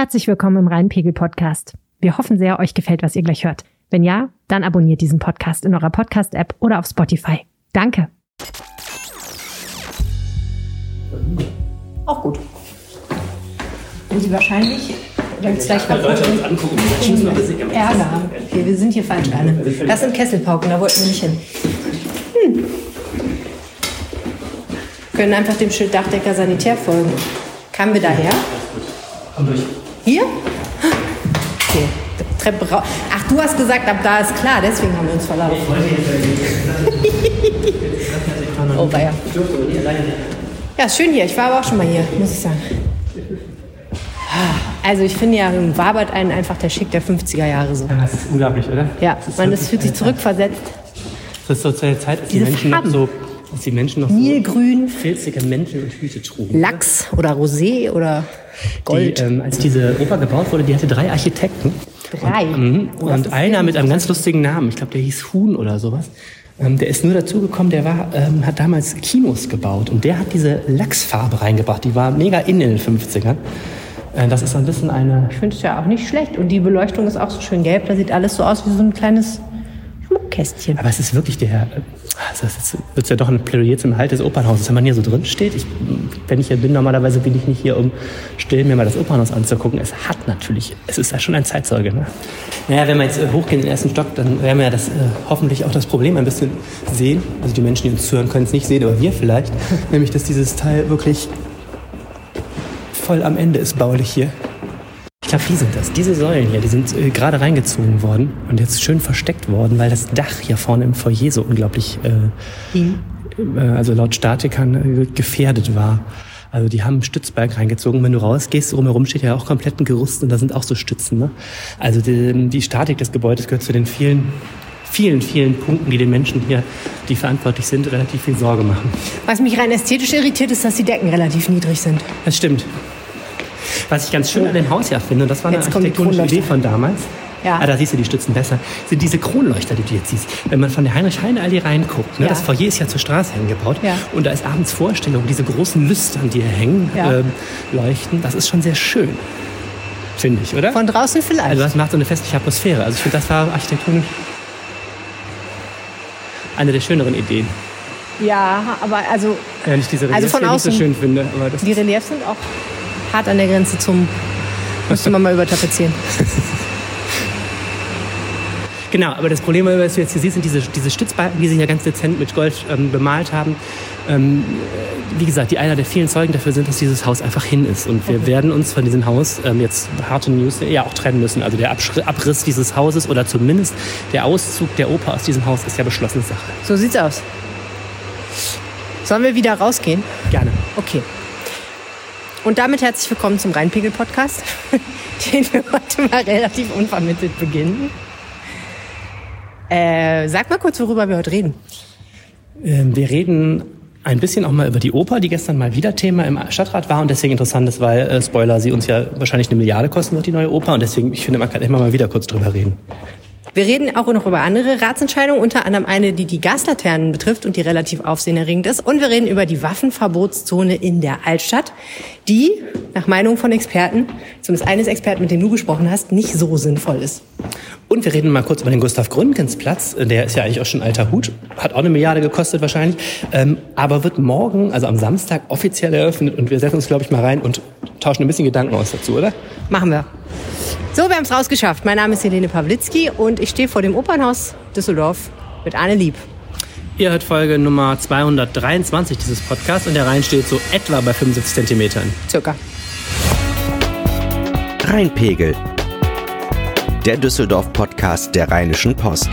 Herzlich willkommen im Rheinpegel Podcast. Wir hoffen sehr, euch gefällt, was ihr gleich hört. Wenn ja, dann abonniert diesen Podcast in eurer Podcast-App oder auf Spotify. Danke. Auch gut. Und Sie wahrscheinlich, wenn es gleich Leute uns angucken, wir. Ärger haben. Okay, wir sind hier falsch alle. Das sind Kesselpauken, da wollten wir nicht hin. Hm. Können einfach dem Schild Dachdecker Sanitär folgen. Kamen wir daher? Komm durch. Hier? Okay. Treppe raus. Ach, du hast gesagt, ab da ist klar, deswegen haben wir uns verlaufen. Oh, weia. Ja, ist schön hier. Ich war aber auch schon mal hier, muss ich sagen. Also ich finde ja, wabert einen einfach der Schick der 50er Jahre so. Das ist unglaublich, oder? Ja, Das man ist, fühlt sich zurückversetzt. Das ist so zu der Zeit, als die Menschen noch Farben. so, als die Menschen noch so Nilgrün, filzige Mäntel und Hüte trugen. Lachs oder Rosé oder Gold. Die, ähm, als diese Oper gebaut wurde, die hatte drei Architekten. Drei. Mhm. Oh, Und einer mit einem ganz lustigen Namen, ich glaube, der hieß Huhn oder sowas. Ähm, der ist nur dazugekommen, der war, ähm, hat damals Kinos gebaut und der hat diese Lachsfarbe reingebracht. Die war mega in in den 50ern. Äh, das ist so ein bisschen eine Ich finde es ja auch nicht schlecht. Und die Beleuchtung ist auch so schön gelb. Da sieht alles so aus wie so ein kleines Schmuckkästchen. Aber es ist wirklich der. Also es wird ja doch ein Plädoyer zum Halt des Opernhauses, wenn man hier so drin steht. Ich, wenn ich hier bin, normalerweise bin ich nicht hier, um still mir mal das Opernhaus anzugucken. Es hat natürlich, es ist ja schon ein Zeitzeuge. Ne? Naja, wenn wir jetzt äh, hochgehen in den ersten Stock, dann werden wir ja das, äh, hoffentlich auch das Problem ein bisschen sehen. Also die Menschen, die uns zuhören, können es nicht sehen, aber wir vielleicht. Nämlich, dass dieses Teil wirklich voll am Ende ist baulich hier. Die sind das. Diese Säulen hier, die sind äh, gerade reingezogen worden und jetzt schön versteckt worden, weil das Dach hier vorne im Foyer so unglaublich, äh, äh, also laut Statikern, äh, gefährdet war. Also die haben einen Stützberg reingezogen. Wenn du rausgehst, drumherum steht ja auch komplett ein Gerüst und da sind auch so Stützen. Ne? Also die, die Statik des Gebäudes gehört zu den vielen, vielen, vielen Punkten, die den Menschen hier, die verantwortlich sind, relativ viel Sorge machen. Was mich rein ästhetisch irritiert, ist, dass die Decken relativ niedrig sind. Das stimmt. Was ich ganz schön an dem Haus ja finde, und das war eine Jetzt architektonische. Idee von damals. Ja. Ah, da siehst du die Stützen besser. Sind diese Kronleuchter, die du jetzt siehst. Wenn man von der Heinrich-Heine-Allee reinguckt, ne, Ja. das Foyer ist ja zur Straße hingebaut. Ja. Und da ist abends Vorstellung, diese großen Lüstern, die hier hängen, Ja. ähm, leuchten. Das ist schon sehr schön. Finde ich, oder? Von draußen vielleicht. also das macht so eine festliche Atmosphäre. Also ich finde, das war architektonisch eine der schöneren Ideen. ja, aber also Ja, nicht diese Also Reliefs, von die ich so außen- schön finde. Die Reliefs sind auch hart an der Grenze zum. Müsste man mal übertapezieren. Genau, aber das Problem, was du jetzt hier siehst, sind diese, diese Stützbalken, die sie hier ganz dezent mit Gold ähm, bemalt haben. Ähm, äh, wie gesagt, die einer der vielen Zeugen dafür sind, dass dieses Haus einfach hin ist. Und wir werden uns von diesem Haus ähm, jetzt harte News ja auch trennen müssen. Also der Abschri- Abriss dieses Hauses oder zumindest der Auszug der Oper aus diesem Haus ist ja beschlossene Sache. So sieht's aus. Sollen wir wieder rausgehen? Gerne. Okay. Und damit herzlich willkommen zum Rheinpegel-Podcast, den wir heute mal relativ unvermittelt beginnen. Äh, sag mal kurz, worüber wir heute reden. Ähm, wir reden ein bisschen auch mal über die Oper, die gestern mal wieder Thema im Stadtrat war und deswegen interessant ist, weil, äh, Spoiler, sie uns ja wahrscheinlich eine Milliarde kosten wird, die neue Oper. Und deswegen, ich finde, man kann immer mal wieder kurz drüber reden. Wir reden auch noch über andere Ratsentscheidungen, unter anderem eine, die die Gaslaternen betrifft und die relativ aufsehenerregend ist. Und wir reden über die Waffenverbotszone in der Altstadt, die nach Meinung von Experten, zumindest eines Experten, mit dem du gesprochen hast, nicht so sinnvoll ist. Und wir reden mal kurz über den Gustav Gründgens Platz. Der ist ja eigentlich auch schon alter Hut. Hat auch eine Milliarde gekostet wahrscheinlich. Ähm, aber wird morgen, also am Samstag, offiziell eröffnet. Und wir setzen uns, glaube ich, mal rein und tauschen ein bisschen Gedanken aus dazu, oder? Machen wir. So, wir haben es rausgeschafft. Mein Name ist Helene Pawlitzki und ich stehe vor dem Opernhaus Düsseldorf mit Anne Lieb. Ihr hört Folge Nummer 223 dieses Podcasts und der Rhein steht so etwa bei 75 Zentimetern. Circa. Rheinpegel. Der Düsseldorf-Podcast der Rheinischen Post.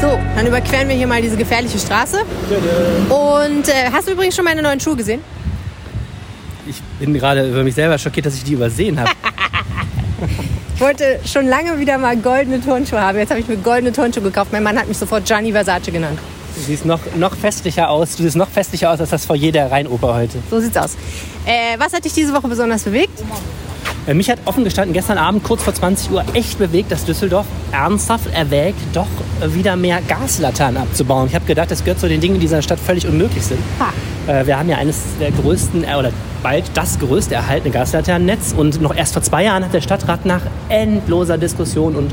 So, dann überqueren wir hier mal diese gefährliche Straße. Und äh, hast du übrigens schon meine neuen Schuhe gesehen? Ich bin gerade über mich selber schockiert, dass ich die übersehen habe. Ich wollte schon lange wieder mal goldene Turnschuhe haben. Jetzt habe ich mir goldene Turnschuhe gekauft. Mein Mann hat mich sofort Gianni Versace genannt. Du siehst noch, noch festlicher aus. Du siehst noch festlicher aus als das Foyer der Rheinoper heute. So sieht's aus. Äh, was hat dich diese Woche besonders bewegt? Äh, Mich hat offen gestanden gestern Abend kurz vor 20 Uhr echt bewegt, dass Düsseldorf ernsthaft erwägt, doch wieder mehr Gaslaternen abzubauen. Ich habe gedacht, das gehört zu den Dingen, die in dieser Stadt völlig unmöglich sind. Äh, Wir haben ja eines der größten, äh, oder bald das größte erhaltene Gaslaternennetz und noch erst vor zwei Jahren hat der Stadtrat nach endloser Diskussion und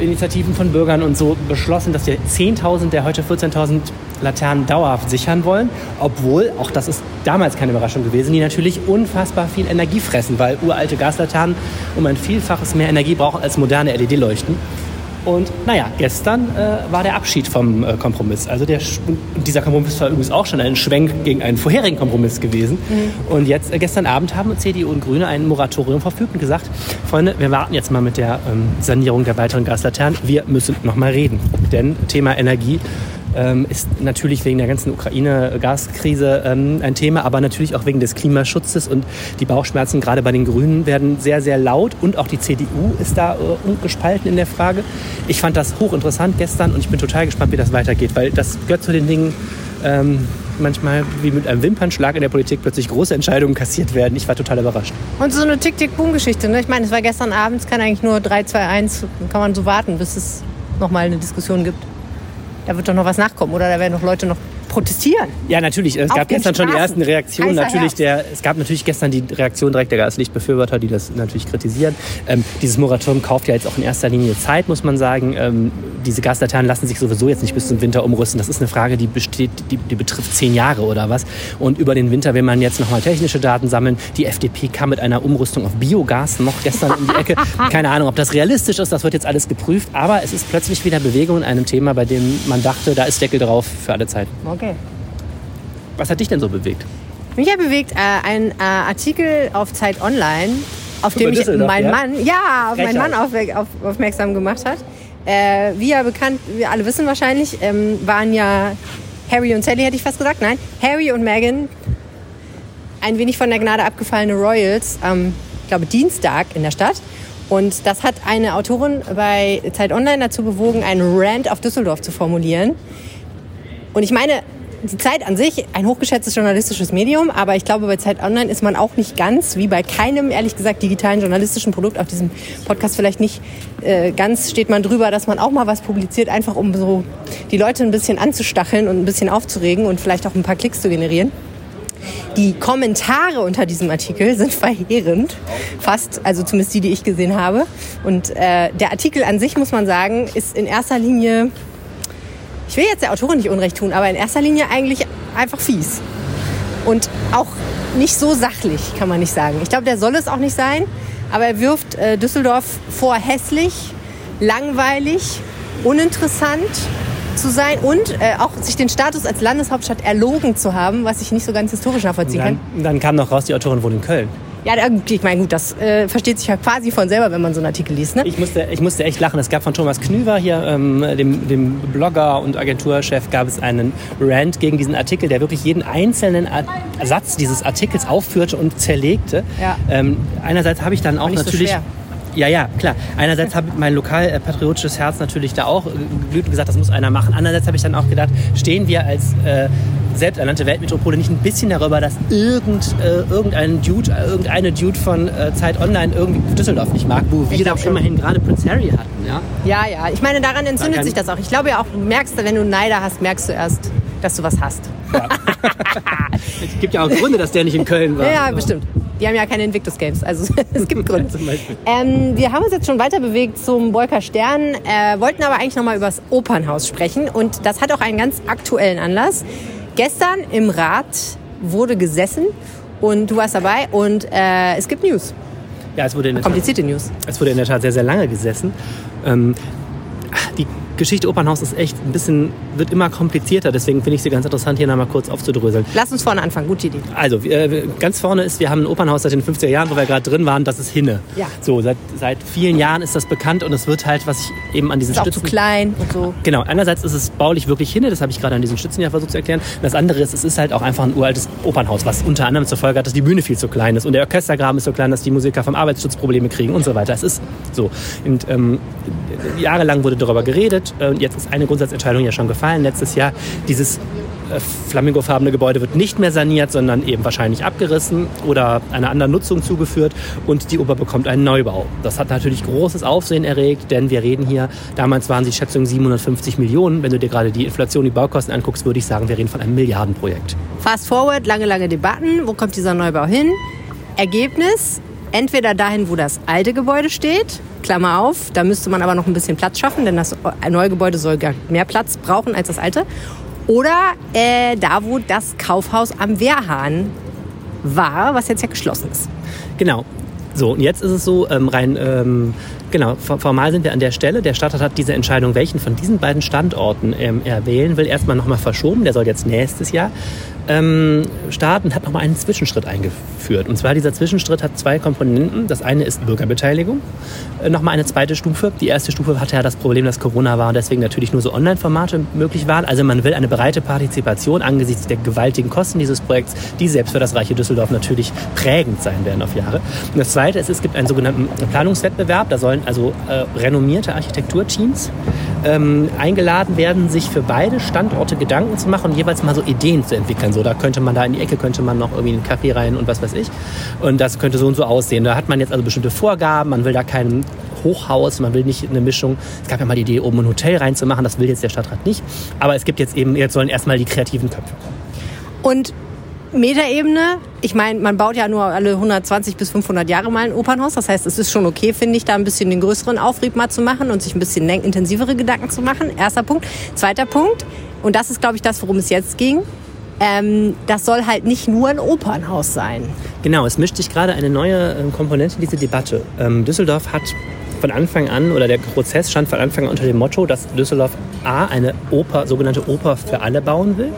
Initiativen von Bürgern und so beschlossen, dass wir 10.000 der heute 14.000 Laternen dauerhaft sichern wollen, obwohl, auch das ist damals keine Überraschung gewesen, die natürlich unfassbar viel Energie fressen, weil uralte Gaslaternen um ein Vielfaches mehr Energie brauchen als moderne LED-Leuchten. Und naja, gestern äh, war der Abschied vom äh, Kompromiss. Also der, dieser Kompromiss war übrigens auch schon ein Schwenk gegen einen vorherigen Kompromiss gewesen. Und jetzt, äh, gestern Abend haben CDU und Grüne ein Moratorium verfügt und gesagt, Freunde, wir warten jetzt mal mit der ähm, Sanierung der weiteren Gaslaternen. Wir müssen noch mal reden. Denn Thema Energie ähm, ist natürlich wegen der ganzen Ukraine-Gaskrise ähm, ein Thema, aber natürlich auch wegen des Klimaschutzes und die Bauchschmerzen gerade bei den Grünen werden sehr, sehr laut und auch die CDU ist da äh, gespalten in der Frage. Ich fand das hochinteressant gestern und ich bin total gespannt, wie das weitergeht, weil das gehört zu den Dingen, ähm, manchmal wie mit einem Wimpernschlag in der Politik plötzlich große Entscheidungen kassiert werden. Ich war total überrascht. Und so eine Tick-Tick-Boom-Geschichte. Ne? Ich meine, es war gestern Abend, es kann eigentlich nur 3, 2, 1, kann man so warten, bis es nochmal eine Diskussion gibt. Da wird doch noch was nachkommen oder? Da werden noch Leute noch protestieren. Ja, natürlich. Es gab gestern schon die Straßen. ersten Reaktionen. Heißer Natürlich Herbst. der, es gab natürlich gestern die Reaktion direkt der Gaslichtbefürworter, die das natürlich kritisieren. Ähm, dieses Moratorium kauft ja jetzt auch in erster Linie Zeit, muss man sagen. Ähm, diese Gaslaternen lassen sich sowieso jetzt nicht bis zum Winter umrüsten. Das ist eine Frage, die besteht, die, die betrifft zehn Jahre oder was. Und über den Winter will man jetzt nochmal technische Daten sammeln. Die FDP kam mit einer Umrüstung auf Biogas noch gestern um die Ecke. Keine Ahnung, ob das realistisch ist. Das wird jetzt alles geprüft. Aber es ist plötzlich wieder Bewegung in einem Thema, bei dem man dachte, da ist Deckel drauf für alle Zeiten. Okay. Was hat dich denn so bewegt? Mich hat bewegt äh, ein äh, Artikel auf Zeit Online, auf Über dem mich mein ja? Mann, ja, auf meinen. Mann auf, auf, aufmerksam gemacht hat. Äh, wie ja bekannt, wir alle wissen wahrscheinlich, ähm, waren ja Harry und Sally, hätte ich fast gesagt. Nein, Harry und Meghan, ein wenig von der Gnade abgefallene Royals, am, ich glaube, Dienstag in der Stadt. Und das hat eine Autorin bei Zeit Online dazu bewogen, einen Rant auf Düsseldorf zu formulieren. Und ich meine, die Zeit an sich, ein hochgeschätztes journalistisches Medium, aber ich glaube, bei Zeit Online ist man auch nicht ganz, wie bei keinem, ehrlich gesagt, digitalen journalistischen Produkt, auf diesem Podcast vielleicht nicht äh, ganz, steht man drüber, dass man auch mal was publiziert, einfach um so die Leute ein bisschen anzustacheln und ein bisschen aufzuregen und vielleicht auch ein paar Klicks zu generieren. Die Kommentare unter diesem Artikel sind verheerend, fast, also zumindest die, die ich gesehen habe. Und äh, der Artikel an sich, muss man sagen, ist in erster Linie ich will jetzt der Autorin nicht Unrecht tun, aber in erster Linie eigentlich einfach fies. Und auch nicht so sachlich, kann man nicht sagen. Ich glaube, der soll es auch nicht sein, aber er wirft äh, Düsseldorf vor, hässlich, langweilig, uninteressant zu sein und äh, auch sich den Status als Landeshauptstadt erlogen zu haben, was ich nicht so ganz historisch nachvollziehen kann. Dann, dann kam noch raus, die Autorin wohnt in Köln. Ja, ich meine, gut, das äh, versteht sich ja quasi von selber, wenn man so einen Artikel liest. Ne? Ich musste, ich musste echt lachen. Es gab von Thomas Knüver hier, ähm, dem, dem Blogger und Agenturchef, gab es einen Rant gegen diesen Artikel, der wirklich jeden einzelnen Ar- Satz dieses Artikels aufführte und zerlegte. Ja. Ähm, einerseits habe ich dann auch so natürlich... schwer. Ja, ja, klar. Einerseits habe mein lokal äh, patriotisches Herz natürlich da auch äh, geglüht und gesagt, das muss einer machen. Andererseits habe ich dann auch gedacht, stehen wir als äh, selbsternannte Weltmetropole nicht ein bisschen darüber, dass irgend, äh, irgendein Dude, äh, irgendeine Dude von äh, Zeit Online irgendwie Düsseldorf nicht mag, wo wir glaub da schon. immerhin gerade Prince Harry hatten, ja? Ja, ja. Ich meine, daran entzündet sich das auch. Ich glaube ja auch, du merkst, wenn du Neider hast, merkst du erst, dass du was hast. Es gibt ja auch Gründe, dass der nicht in Köln war. Ja, ja, bestimmt. Die haben ja keine Invictus Games, also es gibt Gründe. Zum Beispiel. Ähm, wir haben uns jetzt schon weiter bewegt zum Bolker Stern, äh, wollten aber eigentlich nochmal über das Opernhaus sprechen und das hat auch einen ganz aktuellen Anlass. Gestern im Rat wurde gesessen und du warst dabei und äh, es gibt News, Ja, es wurde, in der Tat, komplizierte News. es wurde in der Tat sehr, sehr lange gesessen. Ähm, die Geschichte Opernhaus ist echt ein bisschen, wird immer komplizierter, deswegen finde ich sie ganz interessant, hier nochmal kurz aufzudröseln. Lass uns vorne anfangen, gute Idee. Also, äh, ganz vorne ist, wir haben ein Opernhaus seit den 50er Jahren, wo wir gerade drin waren, das ist Hinne. Ja. So, seit, seit vielen Jahren ist das bekannt und es wird halt, was ich eben an diesen Ist auch zu Stützen... klein und so. Genau, einerseits ist es baulich wirklich Hinne, das habe ich gerade an diesen Stützen ja versucht zu erklären. Und das andere ist, es ist halt auch einfach ein uraltes Opernhaus, was unter anderem zur Folge hat, dass die Bühne viel zu klein ist und der Orchestergraben ist so klein, dass die Musiker vom Arbeitsschutz Probleme kriegen und so weiter. Es ist so. Und ähm, jahrelang wurde darüber geredet äh, jetzt ist eine Grundsatzentscheidung ja schon gefallen letztes Jahr. Dieses äh, flamingofarbene Gebäude wird nicht mehr saniert, sondern eben wahrscheinlich abgerissen oder einer anderen Nutzung zugeführt und die Oper bekommt einen Neubau. Das hat natürlich großes Aufsehen erregt, denn wir reden hier, damals waren die Schätzungen 750 Millionen. Wenn du dir gerade die Inflation, die Baukosten anguckst, würde ich sagen, wir reden von einem Milliardenprojekt. Fast forward, lange, lange Debatten. Wo kommt dieser Neubau hin? Ergebnis, entweder dahin, wo das alte Gebäude steht, Klammer auf, da müsste man aber noch ein bisschen Platz schaffen, denn das neue Gebäude soll mehr Platz brauchen als das alte. Oder äh, da, wo das Kaufhaus am Wehrhahn war, was jetzt ja geschlossen ist. Genau. So, und jetzt ist es so, ähm, rein, ähm, genau, formal sind wir an der Stelle. Der Stadtrat hat diese Entscheidung, welchen von diesen beiden Standorten ähm, er wählen will, erstmal nochmal verschoben. Der soll jetzt nächstes Jahr ähm, starten, hat nochmal einen Zwischenschritt eingeführt. Und zwar dieser Zwischenschritt hat zwei Komponenten. Das eine ist Bürgerbeteiligung, äh, nochmal eine zweite Stufe. Die erste Stufe hatte ja das Problem, dass Corona war und deswegen natürlich nur so Online-Formate möglich waren. Also man will eine breite Partizipation angesichts der gewaltigen Kosten dieses Projekts, die selbst für das reiche Düsseldorf natürlich prägend sein werden auf Jahre. Und das zweite ist, es gibt einen sogenannten Planungswettbewerb. Da sollen also äh, renommierte Architekturteams ähm, eingeladen werden, sich für beide Standorte Gedanken zu machen und jeweils mal so Ideen zu entwickeln. So, da könnte man da in die Ecke, könnte man noch irgendwie einen Kaffee rein und was weiß ich. Und das könnte so und so aussehen. Da hat man jetzt also bestimmte Vorgaben, man will da kein Hochhaus, man will nicht eine Mischung. Es gab ja mal die Idee, oben ein Hotel reinzumachen, das will jetzt der Stadtrat nicht. Aber es gibt jetzt eben, jetzt sollen erstmal die kreativen Köpfe kommen. Und Metaebene, ich meine, man baut ja nur alle 120 bis 500 Jahre mal ein Opernhaus. Das heißt, es ist schon okay, finde ich, da ein bisschen den größeren Aufrieb mal zu machen und sich ein bisschen intensivere Gedanken zu machen. Erster Punkt. Zweiter Punkt, und das ist, glaube ich, das, worum es jetzt ging. Ähm, das soll halt nicht nur ein Opernhaus sein. Genau, es mischt sich gerade eine neue ähm, Komponente in diese Debatte. Ähm, Düsseldorf hat von Anfang an, oder der Prozess stand von Anfang an unter dem Motto, dass Düsseldorf A, eine Oper, sogenannte Oper für alle bauen will.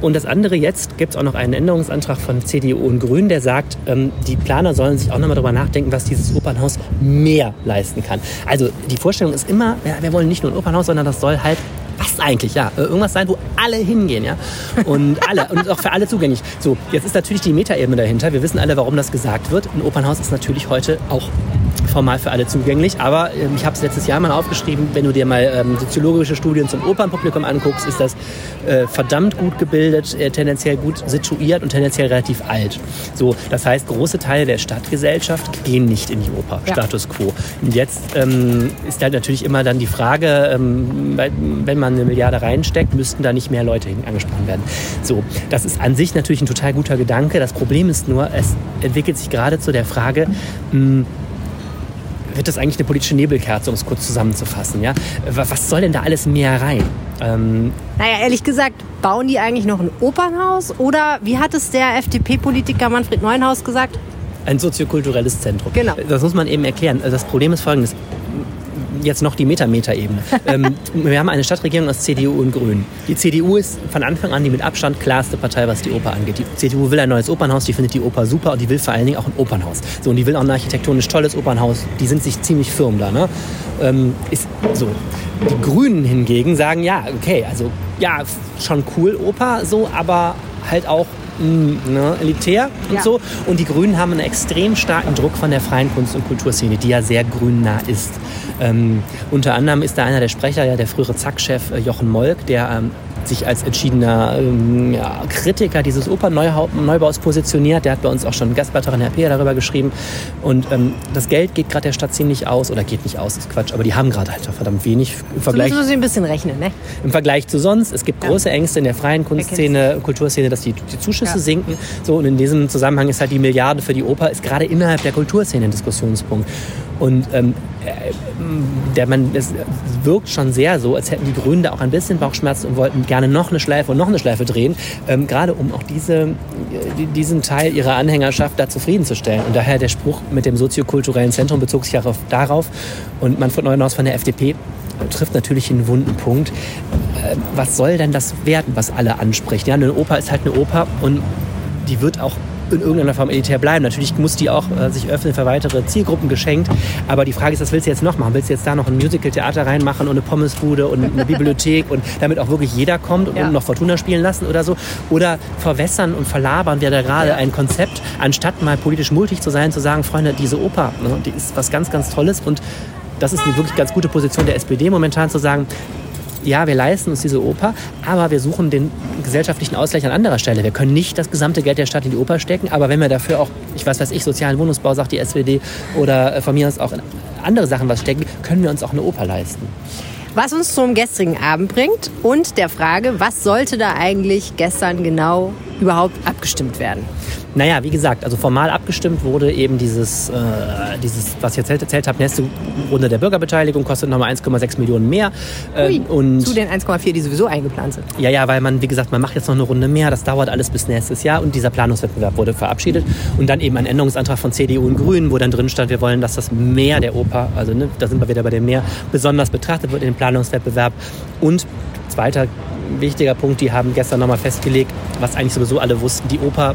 Und das andere jetzt gibt es auch noch einen Änderungsantrag von CDU und Grünen, der sagt, ähm, die Planer sollen sich auch nochmal darüber nachdenken, was dieses Opernhaus mehr leisten kann. Also die Vorstellung ist immer, ja, wir wollen nicht nur ein Opernhaus, sondern das soll halt was eigentlich, ja, irgendwas sein, wo alle hingehen, ja, und alle und auch für alle zugänglich. So, jetzt ist natürlich die Metaebene dahinter. Wir wissen alle, warum das gesagt wird. Ein Opernhaus ist natürlich heute auch formal für alle zugänglich. Aber ähm, ich habe es letztes Jahr mal aufgeschrieben, wenn du dir mal ähm, soziologische Studien zum Opernpublikum anguckst, ist das äh, verdammt gut gebildet, äh, tendenziell gut situiert und tendenziell relativ alt. So, das heißt, große Teile der Stadtgesellschaft gehen nicht in die Oper, ja. Status quo. Und jetzt ähm, ist halt natürlich immer dann die Frage, ähm, wenn man eine Milliarde reinsteckt, müssten da nicht mehr Leute angesprochen werden. So, das ist an sich natürlich ein total guter Gedanke. Das Problem ist nur, es entwickelt sich gerade zu der Frage, mh, hm, wird das eigentlich eine politische Nebelkerze, um es kurz zusammenzufassen. Ja? Was soll denn da alles mehr rein? Ähm naja, ehrlich gesagt, bauen die eigentlich noch ein Opernhaus? Oder wie hat es der FDP-Politiker Manfred Neuenhaus gesagt? Ein soziokulturelles Zentrum. Genau. Das muss man eben erklären. Das Problem ist folgendes jetzt noch die Metameter-Ebene. ähm, wir haben eine Stadtregierung aus CDU und Grünen. Die CDU ist von Anfang an die mit Abstand klarste Partei, was die Oper angeht. Die CDU will ein neues Opernhaus, die findet die Oper super und die will vor allen Dingen auch ein Opernhaus. So, und die will auch ein architektonisch tolles Opernhaus. Die sind sich ziemlich firm da. Ne? Ähm, ist so. Die Grünen hingegen sagen, ja, okay, also ja, schon cool Oper, so, aber halt auch mm, ne, elitär und ja. so. Und die Grünen haben einen extrem starken Druck von der freien Kunst- und Kulturszene, die ja sehr grünnah ist. Ähm, unter anderem ist da einer der Sprecher, ja der frühere Zack-Chef äh, Jochen Molk, der ähm, sich als entschiedener ähm, ja, Kritiker dieses Opernneubaus positioniert. Der hat bei uns auch schon Gastbeitrag der RP darüber geschrieben. Und ähm, das Geld geht gerade der Stadt ziemlich aus, oder geht nicht aus, ist Quatsch, aber die haben gerade halt verdammt wenig im Vergleich. So müssen Sie ein bisschen rechnen, ne? Im Vergleich zu sonst. Es gibt ja. große Ängste in der freien Kunstszene, Kulturszene, dass die, die Zuschüsse ja. sinken. So, und in diesem Zusammenhang ist halt die Milliarde für die Oper ist gerade innerhalb der Kulturszene ein Diskussionspunkt. Und ähm, äh, der man, es wirkt schon sehr so, als hätten die Grünen da auch ein bisschen Bauchschmerzen und wollten gerne noch eine Schleife und noch eine Schleife drehen, ähm, gerade um auch diese, diesen Teil ihrer Anhängerschaft da zufriedenzustellen. Und daher der Spruch mit dem soziokulturellen Zentrum bezog sich auch darauf. Und Manfred Neuenhaus von der FDP trifft natürlich einen wunden Punkt. Äh, was soll denn das werden, was alle anspricht? Ja, eine Oper ist halt eine Oper und die wird auch in irgendeiner Form elitär bleiben. Natürlich muss die auch äh, sich öffnen für weitere Zielgruppen geschenkt. Aber die Frage ist, was willst du jetzt noch machen? Willst du jetzt da noch ein Musical-Theater reinmachen und eine Pommesbude und eine Bibliothek und damit auch wirklich jeder kommt und ja. noch Fortuna spielen lassen oder so? Oder verwässern und verlabern wir da gerade ja. ein Konzept, anstatt mal politisch multig zu sein, zu sagen, Freunde, diese Oper, ne, die ist was ganz, ganz Tolles und das ist eine wirklich ganz gute Position der SPD momentan zu sagen, ja, wir leisten uns diese Oper, aber wir suchen den gesellschaftlichen Ausgleich an anderer Stelle. Wir können nicht das gesamte Geld der Stadt in die Oper stecken, aber wenn wir dafür auch, ich weiß was ich, sozialen Wohnungsbau, sagt die SWD, oder äh, von mir aus auch in andere Sachen was stecken, können wir uns auch eine Oper leisten. Was uns zum gestrigen Abend bringt und der Frage, was sollte da eigentlich gestern genau überhaupt abgestimmt werden? Naja, wie gesagt, also formal abgestimmt wurde eben dieses, äh, dieses was ich jetzt erzählt habe, nächste Runde der Bürgerbeteiligung kostet nochmal 1,6 Millionen mehr. Äh, und zu den 1,4, die sowieso eingeplant sind. Ja, ja, weil man, wie gesagt, man macht jetzt noch eine Runde mehr, das dauert alles bis nächstes Jahr und dieser Planungswettbewerb wurde verabschiedet. Und dann eben ein Änderungsantrag von CDU und Grünen, wo dann drin stand, wir wollen, dass das Meer der Oper, also ne, da sind wir wieder bei dem Meer, besonders betrachtet wird in dem Planungswettbewerb. Und zweiter wichtiger Punkt, die haben gestern nochmal festgelegt, was eigentlich sowieso alle wussten, die Oper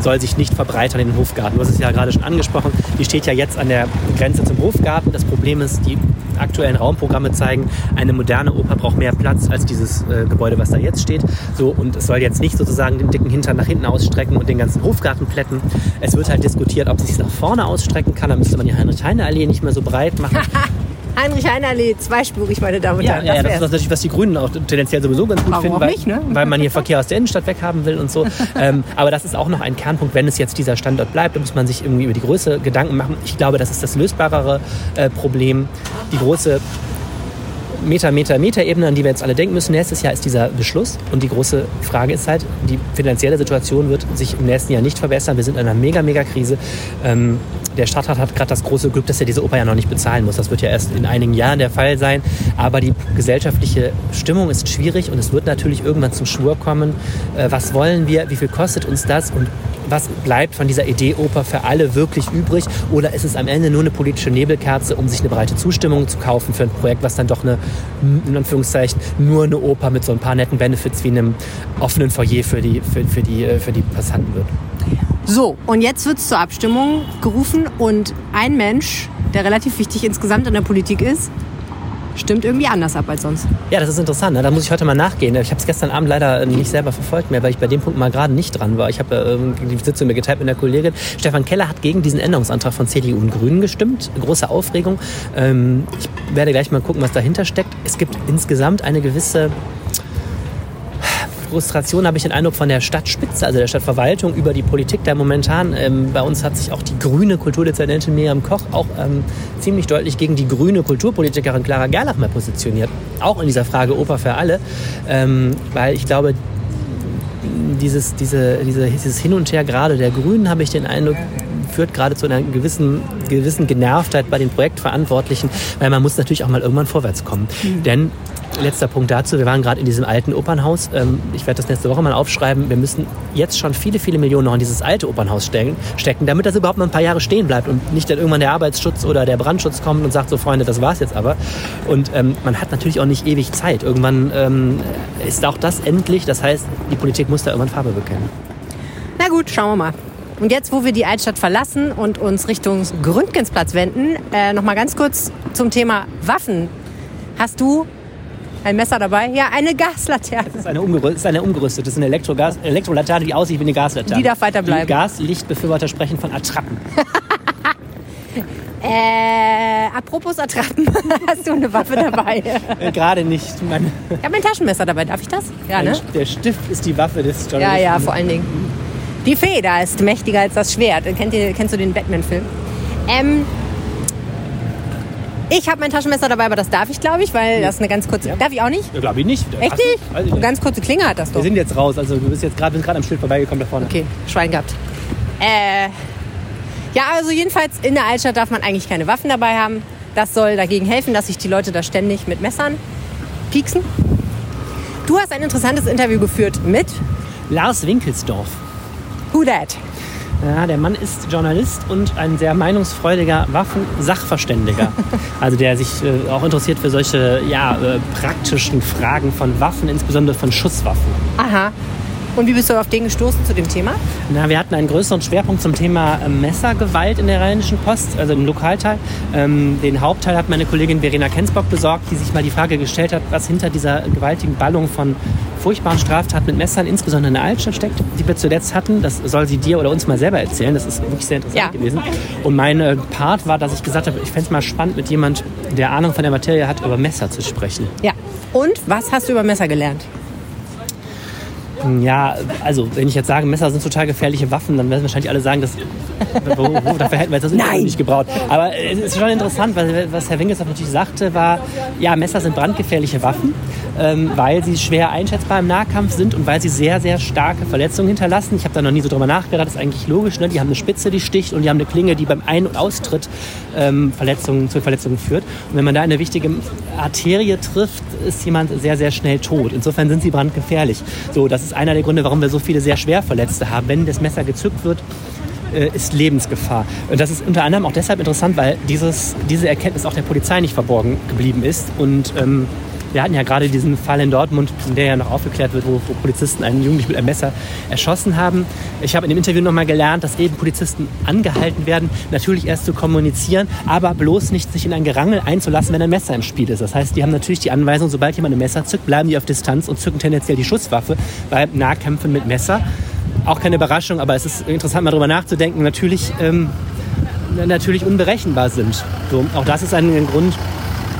soll sich nicht verbreitern in den Hofgarten. Du hast es ja gerade schon angesprochen. Die steht ja jetzt an der Grenze zum Hofgarten. Das Problem ist, die aktuellen Raumprogramme zeigen, eine moderne Oper braucht mehr Platz als dieses äh, Gebäude, was da jetzt steht. So, und es soll jetzt nicht sozusagen den dicken Hintern nach hinten ausstrecken und den ganzen Hofgarten plätten. Es wird halt diskutiert, ob es sich nach vorne ausstrecken kann. Da müsste man die Heinrich-Heine-Allee nicht mehr so breit machen. Heinrich-Heine-Allee, zweispurig, meine Damen und Herren. Ja, ja, das, das ist natürlich, was die Grünen auch tendenziell sowieso ganz gut Warum finden, weil, nicht, ne? weil man hier Verkehr aus der Innenstadt weghaben will und so. ähm, aber das ist auch noch ein Kernpunkt, wenn es jetzt dieser Standort bleibt, da muss man sich irgendwie über die Größe Gedanken machen. Ich glaube, das ist das lösbarere äh, Problem. Die große Meter, Meter, Meter-Ebene, an die wir jetzt alle denken müssen. Nächstes Jahr ist dieser Beschluss. Und die große Frage ist halt, die finanzielle Situation wird sich im nächsten Jahr nicht verbessern. Wir sind in einer mega, mega Krise. Ähm, der Stadtrat hat gerade das große Glück, dass er diese Oper ja noch nicht bezahlen muss. Das wird ja erst in einigen Jahren der Fall sein. Aber die gesellschaftliche Stimmung ist schwierig und es wird natürlich irgendwann zum Schwur kommen. Äh, was wollen wir? Wie viel kostet uns das? Und was bleibt von dieser Idee Oper für alle wirklich übrig? Oder ist es am Ende nur eine politische Nebelkerze, um sich eine breite Zustimmung zu kaufen für ein Projekt, was dann doch eine, in Anführungszeichen, nur eine Oper mit so ein paar netten Benefits wie einem offenen Foyer für die, für, für die, äh, für die Passanten wird? So, und jetzt wird es zur Abstimmung gerufen und ein Mensch, der relativ wichtig insgesamt in der Politik ist, stimmt irgendwie anders ab als sonst. Ja, das ist interessant. Ne? Da muss ich heute mal nachgehen. Ich habe es gestern Abend leider nicht selber verfolgt mehr, weil ich bei dem Punkt mal gerade nicht dran war. Ich habe ähm, die Sitzung mir geteilt mit der Kollegin. Stefan Keller hat gegen diesen Änderungsantrag von CDU und Grünen gestimmt. Große Aufregung. Ähm, ich werde gleich mal gucken, was dahinter steckt. Es gibt insgesamt eine gewisse Frustration habe ich den Eindruck von der Stadtspitze, also der Stadtverwaltung über die Politik da momentan. Ähm, bei uns hat sich auch die grüne Kulturdezernentin Miriam Koch auch ähm, ziemlich deutlich gegen die grüne Kulturpolitikerin Clara Gerlach mal positioniert. Auch in dieser Frage Oper für alle. Ähm, weil ich glaube, dieses, diese, diese, dieses Hin und Her gerade der Grünen, habe ich den Eindruck, führt gerade zu einer gewissen, gewissen Genervtheit bei den Projektverantwortlichen, weil man muss natürlich auch mal irgendwann vorwärts kommen. Mhm. Denn letzter Punkt dazu. Wir waren gerade in diesem alten Opernhaus. Ähm, ich werde das nächste Woche mal aufschreiben. Wir müssen jetzt schon viele, viele Millionen noch in dieses alte Opernhaus stecken, damit das überhaupt noch ein paar Jahre stehen bleibt und nicht dann irgendwann der Arbeitsschutz oder der Brandschutz kommt und sagt, so Freunde, das war's jetzt aber. Und ähm, man hat natürlich auch nicht ewig Zeit. Irgendwann ähm, ist auch das endlich. Das heißt, die Politik muss da irgendwann Farbe bekennen. Na gut, schauen wir mal. Und jetzt, wo wir die Altstadt verlassen und uns Richtung Gründgensplatz wenden, äh, noch mal ganz kurz zum Thema Waffen. Hast du ein Messer dabei? Ja, eine Gaslaterne. Das ist eine, umgerüst, ist eine umgerüstete, das ist eine Elektrogas Elektrolaterne, die aussieht wie eine Gaslaterne. Die darf weiter bleiben. Die Gaslichtbefürworter sprechen von Attrappen. äh, apropos Attrappen, hast du eine Waffe dabei? Äh, gerade nicht. Meine ich habe ein Taschenmesser dabei, darf ich das? Ja, ne? Der Stift ist die Waffe des Journalisten. Ja, ja, vor allen Dingen. Die Feder ist mächtiger als das Schwert. Kennt ihr, kennst du den Batman-Film? Ähm, ich habe mein Taschenmesser dabei, aber das darf ich, glaube ich, weil das eine ganz kurze. Ja. Darf ich auch nicht? Ja, glaube ich nicht. Echt nicht? Eine ganz kurze Klinge hat das doch. Wir sind jetzt raus, also du bist jetzt gerade am Schild vorbeigekommen da vorne. Okay, Schwein gehabt. Äh, ja, also jedenfalls in der Altstadt darf man eigentlich keine Waffen dabei haben. Das soll dagegen helfen, dass sich die Leute da ständig mit Messern pieksen. Du hast ein interessantes Interview geführt mit Lars Winkelsdorf. Who that? Ja, der Mann ist Journalist und ein sehr meinungsfreudiger Waffensachverständiger. also der sich äh, auch interessiert für solche ja, äh, praktischen Fragen von Waffen, insbesondere von Schusswaffen. Aha. Und wie bist du auf den gestoßen zu dem Thema? Na, wir hatten einen größeren Schwerpunkt zum Thema äh, Messergewalt in der Rheinischen Post, also im Lokalteil. Ähm, den Hauptteil hat meine Kollegin Verena Kensbock besorgt, die sich mal die Frage gestellt hat, was hinter dieser gewaltigen Ballung von furchtbaren Straftaten mit Messern, insbesondere in der Altstadt steckt, die wir zuletzt hatten. Das soll sie dir oder uns mal selber erzählen. Das ist wirklich sehr interessant ja. gewesen. Und mein äh, Part war, dass ich gesagt habe, ich fände es mal spannend, mit jemand, der Ahnung von der Materie hat, über Messer zu sprechen. Ja. Und was hast du über Messer gelernt? Ja, also wenn ich jetzt sage, Messer sind total gefährliche Waffen, dann werden wahrscheinlich alle sagen, dass, wo, wo, dafür hätten wir das Interview nicht gebraucht. Aber es ist schon interessant, weil was Herr Winkelsdorf natürlich sagte, war, ja, Messer sind brandgefährliche Waffen, ähm, weil sie schwer einschätzbar im Nahkampf sind und weil sie sehr, sehr starke Verletzungen hinterlassen. Ich habe da noch nie so drüber nachgedacht, das ist eigentlich logisch. Ne? Die haben eine Spitze, die sticht und die haben eine Klinge, die beim Ein- und Austritt ähm, Verletzungen, zu Verletzungen führt. Und wenn man da eine wichtige Arterie trifft, ist jemand sehr, sehr schnell tot. Insofern sind sie brandgefährlich. So, das ist einer der Gründe, warum wir so viele sehr schwer Verletzte haben. Wenn das Messer gezückt wird, äh, ist Lebensgefahr. Und das ist unter anderem auch deshalb interessant, weil dieses, diese Erkenntnis auch der Polizei nicht verborgen geblieben ist. Und ähm, wir hatten ja gerade diesen Fall in Dortmund, der ja noch aufgeklärt wird, wo, wo Polizisten einen Jugendlichen mit einem Messer erschossen haben. Ich habe in dem Interview nochmal gelernt, dass eben Polizisten angehalten werden, natürlich erst zu kommunizieren, aber bloß nicht sich in ein Gerangel einzulassen, wenn ein Messer im Spiel ist. Das heißt, die haben natürlich die Anweisung, sobald jemand ein Messer zückt, bleiben die auf Distanz und zücken tendenziell die Schusswaffe bei Nahkämpfen mit Messer. Auch keine Überraschung, aber es ist interessant, mal darüber nachzudenken, natürlich, ähm, natürlich unberechenbar sind. So, auch das ist ein, ein Grund,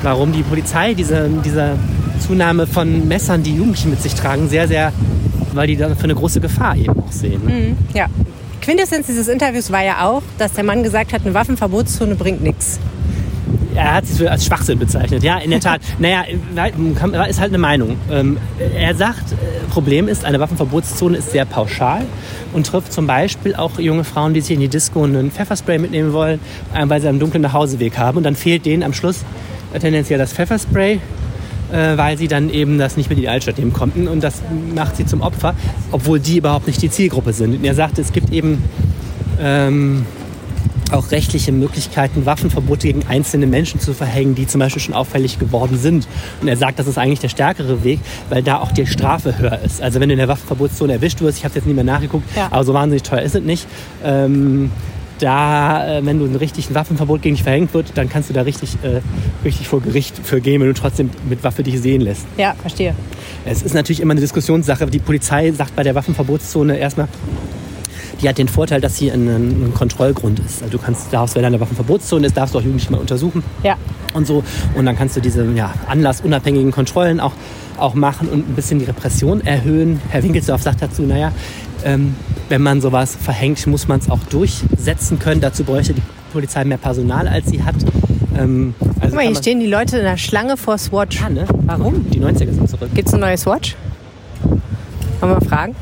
warum die Polizei diese, diese Zunahme von Messern, die Jugendliche mit sich tragen, sehr, sehr, weil die dafür eine große Gefahr eben auch sehen. Ne? Ja. Quintessenz dieses Interviews war ja auch, dass der Mann gesagt hat, eine Waffenverbotszone bringt nichts. Er hat sie als Schwachsinn bezeichnet. Ja, in der Tat. naja, ist halt eine Meinung. Ähm, er sagt, Problem ist, eine Waffenverbotszone ist sehr pauschal und trifft zum Beispiel auch junge Frauen, die sich in die Disco einen Pfefferspray mitnehmen wollen, weil sie einen dunklen Nachhauseweg haben. Und dann fehlt denen am Schluss tendenziell das Pfefferspray, äh, weil sie dann eben das nicht mit in die Altstadt nehmen konnten. Und das macht sie zum Opfer, obwohl die überhaupt nicht die Zielgruppe sind. Und er sagte, es gibt eben ähm, auch rechtliche Möglichkeiten, Waffenverbote gegen einzelne Menschen zu verhängen, die zum Beispiel schon auffällig geworden sind. Und er sagt, das ist eigentlich der stärkere Weg, weil da auch die Strafe höher ist. Also wenn du in der Waffenverbotszone erwischt wirst, ich habe jetzt nicht mehr nachgeguckt, Ja. aber so wahnsinnig teuer ist es nicht. Ähm, da, äh, wenn du ein richtiges Waffenverbot gegen dich verhängt wird, dann kannst du da richtig, äh, richtig vor Gericht für gehen, wenn du trotzdem mit Waffe dich sehen lässt. Ja, verstehe. Es ist natürlich immer eine Diskussionssache. Die Polizei sagt bei der Waffenverbotszone erstmal, die hat den Vorteil, dass sie ein, ein Kontrollgrund ist. Also du kannst, darfst, wenn eine Waffenverbotszone ist, darfst du auch Jugendliche mal untersuchen Ja. und so. Und dann kannst du diese ja, anlassunabhängigen Kontrollen auch, auch machen und ein bisschen die Repression erhöhen. Herr Winkelsdorf sagt dazu, naja, ähm, wenn man sowas verhängt, muss man es auch durchsetzen können. Dazu bräuchte die Polizei mehr Personal, als sie hat. Ähm, also Guck mal, hier stehen die Leute in der Schlange vor Swatch. Ja, ne? Warum? Die 90er sind zurück. Gibt es ein neues Swatch? Wollen wir fragen?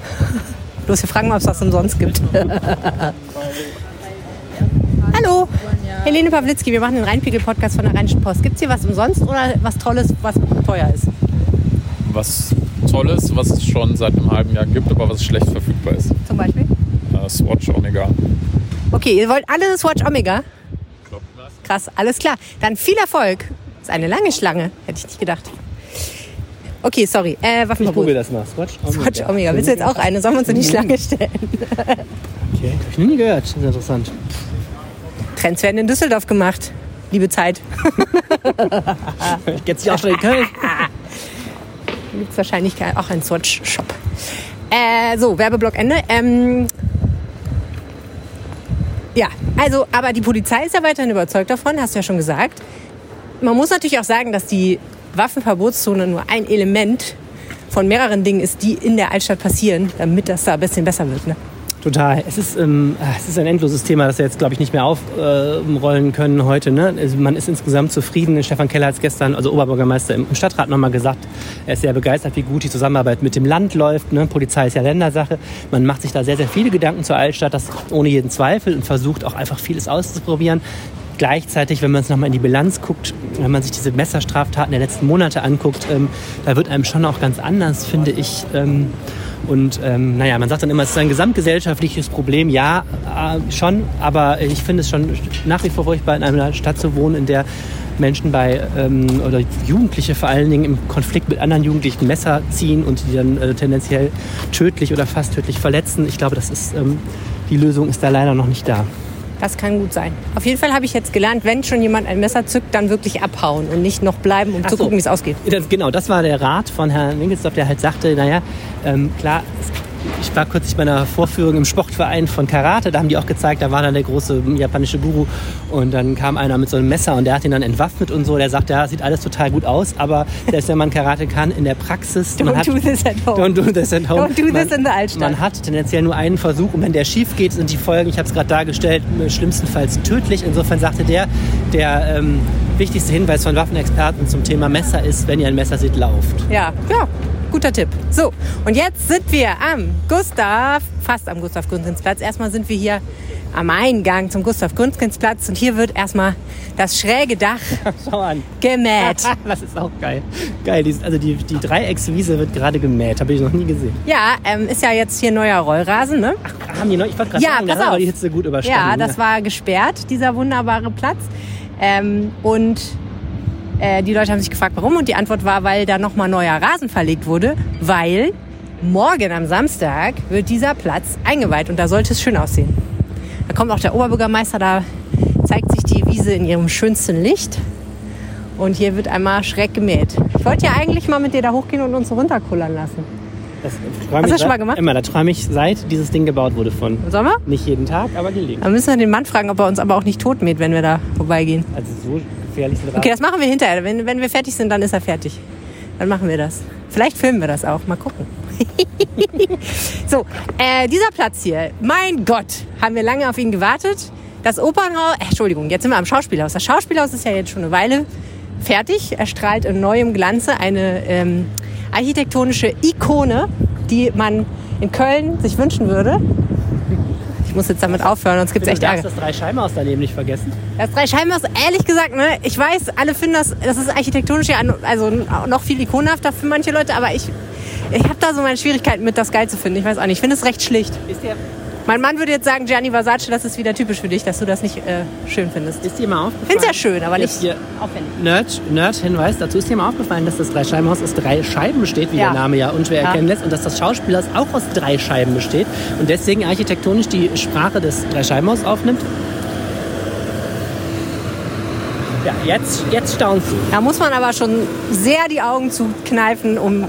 Los, wir fragen mal, ob es das umsonst gibt. Hallo, Helene Pawlitzki, wir machen den Rheinpegel-Podcast von der Rheinischen Post. Gibt es hier was umsonst oder was Tolles, was teuer ist? was Tolles, was es schon seit einem halben Jahr gibt, aber was schlecht verfügbar ist. Zum Beispiel? Äh, Swatch Omega. Okay, ihr wollt alle das Swatch Omega? Krass, alles klar. Dann viel Erfolg. Das ist eine lange Schlange, hätte ich nicht gedacht. Okay, sorry. Äh, Ich Waffenverbot. google das mal. Swatch Omega. Swatch Omega. Willst du jetzt auch eine? Sollen wir uns in die Schlange stellen? Okay, hab ich noch nie gehört. Das ist interessant. Trends werden in Düsseldorf gemacht. Liebe Zeit. Jetzt auch schon in Köln. Gibt es wahrscheinlich auch einen Swatch-Shop. Äh, so, Werbeblock Ende. Ähm, ja, also, aber die Polizei ist ja weiterhin überzeugt davon, hast du ja schon gesagt. Man muss natürlich auch sagen, dass die Waffenverbotszone nur ein Element von mehreren Dingen ist, die in der Altstadt passieren, damit das da ein bisschen besser wird. Ne? Total. Es ist, ähm, es ist ein endloses Thema, das wir jetzt, glaube ich, nicht mehr aufrollen können heute. Ne? Also man ist insgesamt zufrieden. Stefan Keller hat es gestern, also Oberbürgermeister im Stadtrat, nochmal gesagt. Er ist sehr begeistert, wie gut die Zusammenarbeit mit dem Land läuft. Ne? Polizei ist ja Ländersache. Man macht sich da sehr, sehr viele Gedanken zur Altstadt, das ohne jeden Zweifel und versucht auch einfach vieles auszuprobieren. Gleichzeitig, wenn man es nochmal in die Bilanz guckt, wenn man sich diese Messerstraftaten der letzten Monate anguckt, ähm, da wird einem schon auch ganz anders, finde ich. Ähm, und ähm, naja, man sagt dann immer, es ist ein gesamtgesellschaftliches Problem. Ja, äh, schon, aber ich finde es schon nach wie vor furchtbar, in einer Stadt zu wohnen, in der Menschen bei ähm, oder Jugendliche vor allen Dingen im Konflikt mit anderen Jugendlichen Messer ziehen und die dann äh, tendenziell tödlich oder fast tödlich verletzen. Ich glaube, das ist ähm, die Lösung ist da leider noch nicht da. Das kann gut sein. Auf jeden Fall habe ich jetzt gelernt, wenn schon jemand ein Messer zückt, dann wirklich abhauen und nicht noch bleiben, um Ach zu so. gucken, wie es ausgeht. Das, genau, das war der Rat von Herrn Winkelsdorf, der halt sagte, naja, ähm, klar, es ich war kürzlich bei einer Vorführung im Sportverein von Karate, da haben die auch gezeigt, da war dann der große japanische Guru und dann kam einer mit so einem Messer und der hat ihn dann entwaffnet und so. Der sagt, ja, sieht alles total gut aus, aber selbst wenn man Karate kann, in der Praxis... Don't hat, do this at home. Don't do this at home. Don't do man, this in the Altstadt. Man hat tendenziell nur einen Versuch und wenn der schief geht, sind die Folgen, ich habe es gerade dargestellt, schlimmstenfalls tödlich. Insofern sagte der, der ähm, wichtigste Hinweis von Waffenexperten zum Thema Messer ist, wenn ihr ein Messer seht, lauft. Ja, ja, guter Tipp. So, und jetzt sind wir am Gustav, fast am Gustav Gründgensplatz. Erstmal sind wir hier am Eingang zum Gustav Gründgensplatz und hier wird erstmal das schräge Dach Schau an. gemäht. Das ist auch geil. Geil, die, also die, die Dreieckswiese wird gerade gemäht, habe ich noch nie gesehen. Ja, ähm, ist ja jetzt hier neuer Rollrasen, ne? Haben die noch, ich wollte gerade Ja, sagen, da pass auf. die Hitze gut überstanden. Ja, das war gesperrt, dieser wunderbare Platz. Ähm, und äh, die Leute haben sich gefragt, warum. Und die Antwort war, weil da nochmal neuer Rasen verlegt wurde, weil morgen am Samstag wird dieser Platz eingeweiht und da sollte es schön aussehen. Da kommt auch der Oberbürgermeister, da zeigt sich die Wiese in ihrem schönsten Licht. Und hier wird einmal schräg gemäht. Ich wollte ja eigentlich mal mit dir da hochgehen und uns runterkullern lassen. Das Hast du das schon mal gemacht? Immer, da träume ich seit dieses Ding gebaut wurde von. Sollen wir? Nicht jeden Tag, aber gelegentlich. Dann müssen wir den Mann fragen, ob er uns aber auch nicht tot mäht, wenn wir da vorbeigehen. Also so gefährlich sind Okay, das machen wir hinterher. Wenn, wenn wir fertig sind, dann ist er fertig. Dann machen wir das. Vielleicht filmen wir das auch. Mal gucken. so, äh, dieser Platz hier. Mein Gott, haben wir lange auf ihn gewartet. Das Opernhaus, äh, Entschuldigung, jetzt sind wir am Schauspielhaus. Das Schauspielhaus ist ja jetzt schon eine Weile fertig. Er strahlt in neuem Glanze eine ähm, architektonische Ikone, die man in Köln sich wünschen würde. Ich muss jetzt damit aufhören, sonst gibt es Du echt darfst Ärger. das Dreischeibenhaus daneben nicht vergessen. Das Dreischeibenhaus, ehrlich gesagt, ne, ich weiß, alle finden das, das ist architektonisch ja also noch viel ikonhafter für manche Leute, aber ich, ich habe da so meine Schwierigkeiten mit, das geil zu finden. Ich weiß auch nicht, ich finde es recht schlicht. Ist dir, Mein Mann würde jetzt sagen, Gianni Versace, das ist wieder typisch für dich, dass du das nicht äh, schön findest. ist dir mal aufgefallen? Ich finde es ja schön, aber nicht hier aufwendig. Nerd, Nerd-Hinweis dazu. Ist dir mal aufgefallen, dass das Dreischeibenhaus aus drei Scheiben besteht, wie Ja. der Name ja unschwer Ja. erkennen lässt, und dass das Schauspielhaus auch aus drei Scheiben besteht und deswegen architektonisch die Sprache des Dreischeibenhaus aufnimmt? Ja, jetzt, jetzt staunst du. Da muss man aber schon sehr die Augen zukneifen, um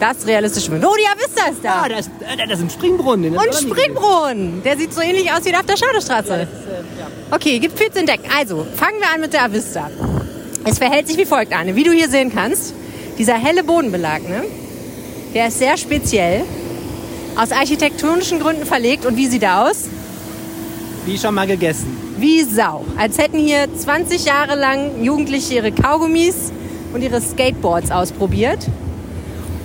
das realistisch zu finden. Oh, die Avista ist da. Ah, da ist, äh, da ist ein Springbrunnen. Und. Springbrunnen. Der sieht so ähnlich aus wie der auf der Schadestraße. Okay, gibt viel zu entdecken. Also, fangen wir an mit der Avista. Es verhält sich wie folgt, Arne. Wie du hier sehen kannst, dieser helle Bodenbelag, ne? der ist sehr speziell, aus architektonischen Gründen verlegt. Und wie sieht er aus? Wie schon mal gegessen. Wie Sau. Als hätten hier 20 Jahre lang Jugendliche ihre Kaugummis und ihre Skateboards ausprobiert.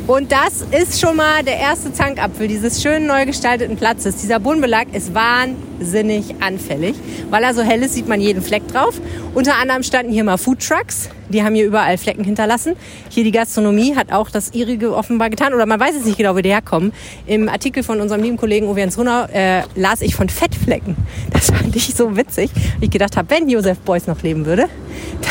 Und das ist schon mal der erste Zankapfel dieses schönen neu gestalteten Platzes. Dieser Bodenbelag ist wahnsinnig anfällig. Weil er so hell ist, sieht man jeden Fleck drauf. Unter anderem standen hier mal Foodtrucks. Die haben hier überall Flecken hinterlassen. Hier die Gastronomie hat auch das ihrige offenbar getan. Oder man weiß es nicht genau, wo die herkommen. Im Artikel von unserem lieben Kollegen Uwe Jens Runau äh, las ich von Fettflecken. Das fand ich so witzig. Ich gedacht habe, wenn Josef Beuys noch leben würde,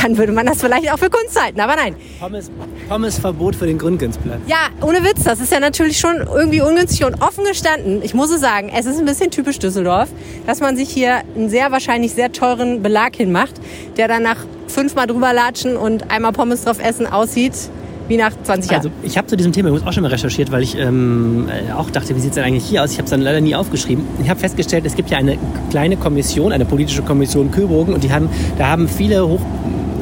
dann würde man das vielleicht auch für Kunst halten. Aber nein, Pommes, Pommesverbot für den Gründgensplatz. ja, ohne Witz, das ist ja natürlich schon irgendwie ungünstig und offen gestanden. Ich muss es sagen, es ist ein bisschen typisch Düsseldorf, dass man sich hier einen sehr wahrscheinlich sehr teuren Belag hinmacht, der dann nach fünfmal drüber latschen und einmal Pommes drauf essen aussieht wie nach 20 Jahren. Also ich habe zu diesem Thema auch schon mal recherchiert, weil ich ähm, äh, auch dachte, wie sieht es denn eigentlich hier aus? Ich habe es dann leider nie aufgeschrieben. Ich habe festgestellt, es gibt ja eine kleine Kommission, eine politische Kommission Köbogen und die haben, da haben viele hoch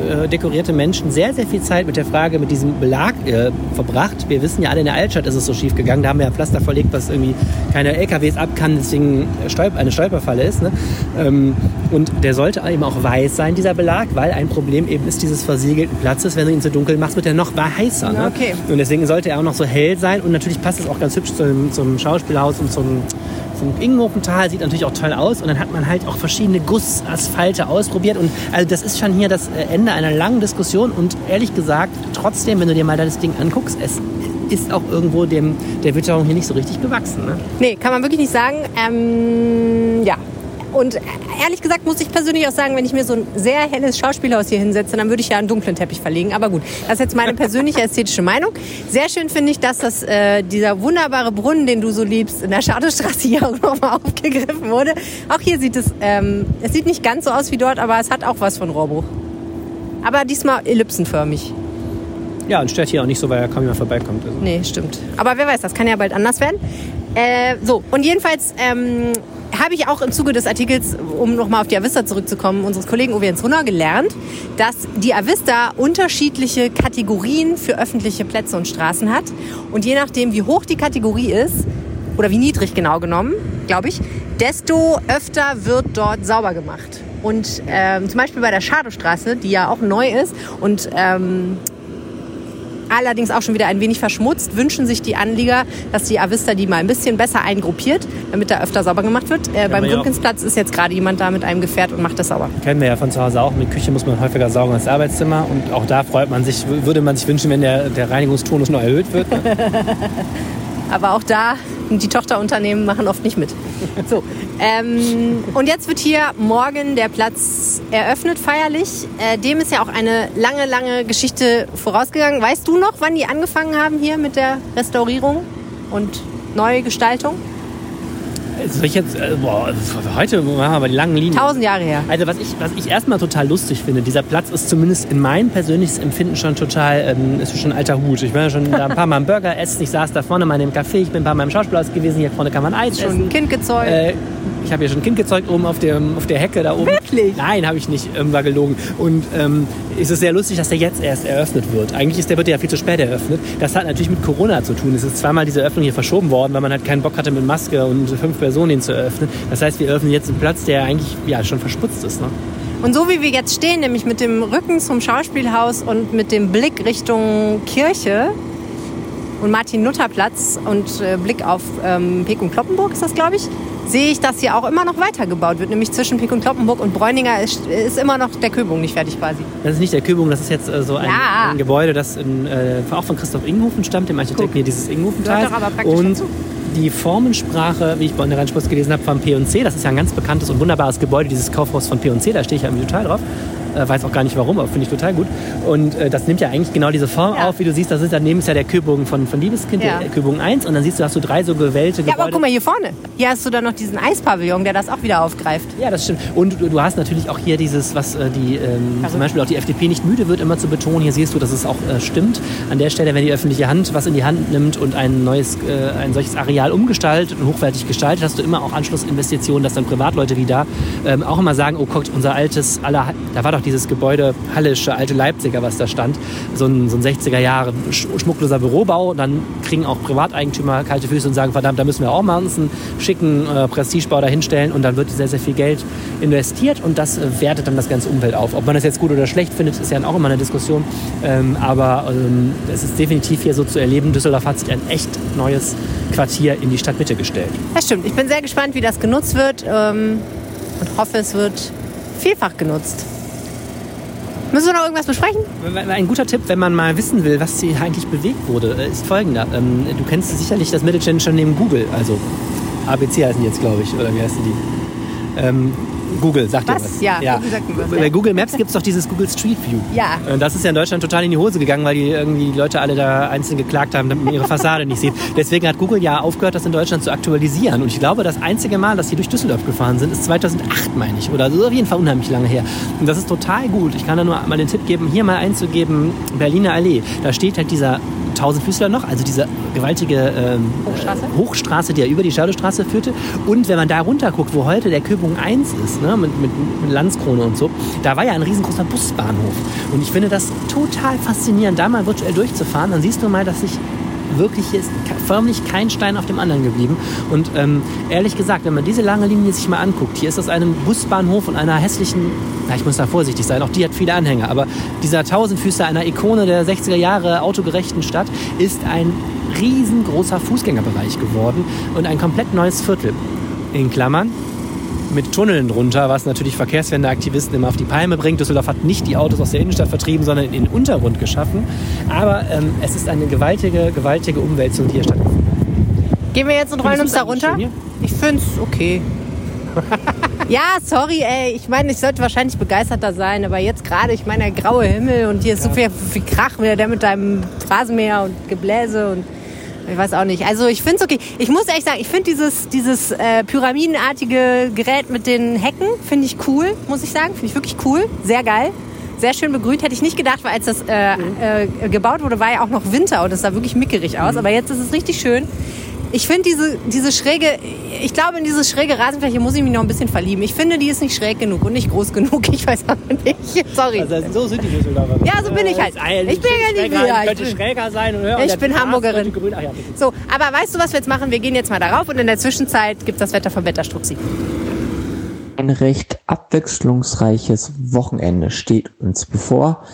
äh, dekorierte Menschen sehr, sehr viel Zeit mit der Frage, mit diesem Belag äh, verbracht. Wir wissen ja alle, in der Altstadt ist es so schief gegangen. Da haben wir ja Pflaster verlegt, was irgendwie keine LKWs ab kann, deswegen Stolp eine Stolperfalle ist. Ne? Ähm, und der sollte eben auch weiß sein, dieser Belag, weil ein Problem eben ist dieses versiegelten Platzes. Wenn du ihn zu dunkel machst, wird er noch heißer. Ne? Okay. Und deswegen sollte er auch noch so hell sein. Und natürlich passt es auch ganz hübsch zum, zum Schauspielhaus und zum, zum Ingenhofental. Sieht natürlich auch toll aus. Und dann hat man halt auch verschiedene Gussasphalte ausprobiert. Und also das ist schon hier das äh, Ende einer langen Diskussion. Und ehrlich gesagt, trotzdem, wenn du dir mal das Ding anguckst, es ist auch irgendwo dem, der Witterung hier nicht so richtig gewachsen. Ne? Nee, kann man wirklich nicht sagen. Ähm, ja. Und ehrlich gesagt muss ich persönlich auch sagen, wenn ich mir so ein sehr helles Schauspielhaus hier hinsetze, dann würde ich ja einen dunklen Teppich verlegen. Aber gut, das ist jetzt meine persönliche ästhetische Meinung. Sehr schön finde ich, dass das, äh, dieser wunderbare Brunnen, den du so liebst, in der Schadestraße hier auch nochmal aufgegriffen wurde. Auch hier sieht es, ähm, es sieht nicht ganz so aus wie dort, aber es hat auch was von Rohrbruch. Aber diesmal ellipsenförmig. Ja, und stört hier auch nicht so, weil er kaum jemand vorbeikommt. Also. Nee, stimmt. Aber wer weiß, das kann ja bald anders werden. Äh, so, und jedenfalls ähm, habe ich auch im Zuge des Artikels, um nochmal auf die Avista zurückzukommen, unseres Kollegen Uwe Jens Runner gelernt, dass die Avista unterschiedliche Kategorien für öffentliche Plätze und Straßen hat. Und je nachdem, wie hoch die Kategorie ist, oder wie niedrig genau genommen, glaube ich, desto öfter wird dort sauber gemacht. Und ähm, zum Beispiel bei der Schadowstraße, die ja auch neu ist und ähm, allerdings auch schon wieder ein wenig verschmutzt, wünschen sich die Anlieger, dass die Avista die mal ein bisschen besser eingruppiert, damit da öfter sauber gemacht wird. Äh, beim. Grünkinsplatz ist jetzt gerade jemand da mit einem Gefährt und macht das sauber. Kennen wir ja von zu Hause auch. Mit Küche muss man häufiger saugen als Arbeitszimmer. Und auch da freut man sich, würde man sich wünschen, wenn der, der Reinigungstonus noch erhöht wird. Aber auch da, die Tochterunternehmen machen oft nicht mit. So, ähm, und jetzt wird hier morgen der Platz eröffnet, feierlich. Äh, dem ist ja auch eine lange, lange Geschichte vorausgegangen. Weißt du noch, wann die angefangen haben hier mit der Restaurierung und Neugestaltung? Soll ich jetzt, äh, boah, heute machen wir die langen Linien. Tausend Jahre her. Also was ich, was ich erstmal total lustig finde, dieser Platz ist zumindest in mein persönliches Empfinden schon total, ähm, ist schon alter Hut. Ich war ja schon da ein paar Mal einen Burger essen, ich saß da vorne mal in dem Café, ich bin ein paar Mal im Schauspielhaus gewesen, hier vorne kann man Eis Schon ein essen. Kind gezeugt. Äh, ich habe ja schon ein Kind gezeugt oben auf, dem, auf der Hecke da oben. Wirklich? Nein, habe ich nicht. Ähm, war gelogen. Und ähm, es ist sehr lustig, dass der jetzt erst eröffnet wird. Eigentlich ist der wird ja viel zu spät eröffnet. Das hat natürlich mit Corona zu tun. Es ist zweimal diese Öffnung hier verschoben worden, weil man halt keinen Bock hatte mit Maske und fünf Personen ihn zu eröffnen. Das heißt, wir öffnen jetzt einen Platz, der eigentlich ja schon versputzt ist. Ne? Und so wie wir jetzt stehen, nämlich mit dem Rücken zum Schauspielhaus und mit dem Blick Richtung Kirche und Martin-Luther-Platz und äh, Blick auf ähm, Pek und Kloppenburg ist das, glaube ich, sehe ich, dass hier auch immer noch weitergebaut wird. Nämlich zwischen Pek und Kloppenburg und Bräuninger ist, ist immer noch der Köbung nicht fertig quasi. Das ist nicht der Kübung, das ist jetzt äh, so ein, Ja. ein Gebäude, das in, äh, auch von Christoph Inghofen stammt, dem Architekten Guck. hier dieses praktisch Und dazu. die Formensprache, wie ich bei der Rheinspurs gelesen habe, von P&C, das ist ja ein ganz bekanntes und wunderbares Gebäude, dieses Kaufhaus von P&C, da stehe ich ja irgendwie total drauf. Äh, weiß auch gar nicht warum, aber finde ich total gut. Und äh, das nimmt ja eigentlich genau diese Form Ja. auf, wie du siehst, das ist daneben ist ja der Kühlbogen von, von Liebeskind, Ja. der Kühlbogen 1 und dann siehst du, hast du drei so gewählte Ja, Gebäude. aber guck mal hier vorne. Hier hast du dann noch diesen Eispavillon, der das auch wieder aufgreift. Ja, das stimmt. Und du, du hast natürlich auch hier dieses, was äh, die, ähm, Also- zum Beispiel auch die FDP nicht müde wird, immer zu betonen. Hier siehst du, dass es auch äh, stimmt. An der Stelle, wenn die öffentliche Hand was in die Hand nimmt und ein neues, äh, ein solches Areal umgestaltet und hochwertig gestaltet, hast du immer auch Anschlussinvestitionen, dass dann Privatleute wie da ähm, auch immer sagen, oh guckt, unser altes, aller, da war doch dieses Gebäude, Hallische, alte Leipziger, was da stand, so ein, so ein 60er Jahre sch schmuckloser Bürobau. Und dann kriegen auch Privateigentümer kalte Füße und sagen, verdammt, da müssen wir auch mal uns einen schicken äh, Prestigebau dahinstellen und dann wird sehr, sehr viel Geld investiert und das wertet dann das ganze Umfeld auf. Ob man das jetzt gut oder schlecht findet, ist ja auch immer eine Diskussion. Ähm, aber ähm, es ist definitiv hier so zu erleben, Düsseldorf hat sich ein echt neues Quartier in die Stadtmitte gestellt. Das stimmt. Ich bin sehr gespannt, wie das genutzt wird ähm, und hoffe, es wird vielfach genutzt. Müssen wir noch irgendwas besprechen? Ein guter Tipp, wenn man mal wissen will, was hier eigentlich bewegt wurde, äh, ist folgender. Ähm, Du kennst sicherlich das Mittelständische neben Google, also ABC heißen die jetzt, glaube ich, oder wie heißen die? Google, sagt ihr Was? was? Ja, Google sagt mir was, Bei ja. Google Maps gibt es doch dieses Google Street View. Ja. Und das ist ja in Deutschland total in die Hose gegangen, weil die irgendwie die Leute alle da einzeln geklagt haben, damit man ihre Fassade nicht sieht. Deswegen hat Google ja aufgehört, das in Deutschland zu aktualisieren. Und ich glaube, das einzige Mal, dass sie durch Düsseldorf gefahren sind, ist 2008, meine ich. Oder so auf jeden Fall unheimlich lange her. Und das ist total gut. Ich kann da nur mal den Tipp geben, hier mal einzugeben, Berliner Allee. Da steht halt dieser Tausendfüßler noch, also diese gewaltige ähm, Hochstraße? Hochstraße, die ja über die Schadowstraße führte. Und wenn man da runter guckt, wo heute der Köbung 1 ist, ne, mit, mit, mit Landskrone und so, da war ja ein riesengroßer Busbahnhof. Und ich finde das total faszinierend, da mal virtuell durchzufahren. Dann siehst du mal, dass sich wirklich hier ist förmlich kein Stein auf dem anderen geblieben. Und ähm, ehrlich gesagt, wenn man diese lange Linie sich mal anguckt, hier ist aus einem Busbahnhof und einer hässlichen, na, ich muss da vorsichtig sein, auch die hat viele Anhänger, aber dieser Tausendfüßer einer Ikone der 60er Jahre autogerechten Stadt ist ein riesengroßer Fußgängerbereich geworden und ein komplett neues Viertel. In Klammern, mit Tunneln drunter, was natürlich Verkehrswendeaktivisten immer auf die Palme bringt. Düsseldorf hat nicht die Autos aus der Innenstadt vertrieben, sondern in den Untergrund geschaffen. Aber ähm, es ist eine gewaltige, gewaltige Umwälzung, die hier stattfindet. Gehen wir jetzt und rollen uns da runter? Ich finde es okay. ja, sorry, ey. Ich meine, ich sollte wahrscheinlich begeisterter sein, aber jetzt gerade, ich meine, der graue Himmel und hier ist so viel, viel Krach wieder, der mit deinem Rasenmäher und Gebläse und ich weiß auch nicht. Also ich finde es okay. Ich muss ehrlich sagen, ich finde dieses, dieses äh, pyramidenartige Gerät mit den Hecken, finde ich cool, muss ich sagen. Finde ich wirklich cool. Sehr geil. Sehr schön begrünt. Hätte ich nicht gedacht, weil als das äh, äh, gebaut wurde, war ja auch noch Winter und es sah wirklich mickerig aus. Aber jetzt ist es richtig schön. Ich finde diese, diese schräge, ich glaube, in diese schräge Rasenfläche muss ich mich noch ein bisschen verlieben. Ich finde, die ist nicht schräg genug und nicht groß genug. Ich weiß aber nicht. Sorry. Also so sind die Düsseldorfer. Ja, so bin ich halt. Ich bin ja nicht wieder. Könnte schräger sein. Und, Ich bin Hamburgerin. Grün. Ach ja. So, aber weißt du, was wir jetzt machen? Wir gehen jetzt mal darauf und in der Zwischenzeit gibt das Wetter von Wetterstruxi. Ein recht abwechslungsreiches Wochenende steht uns bevor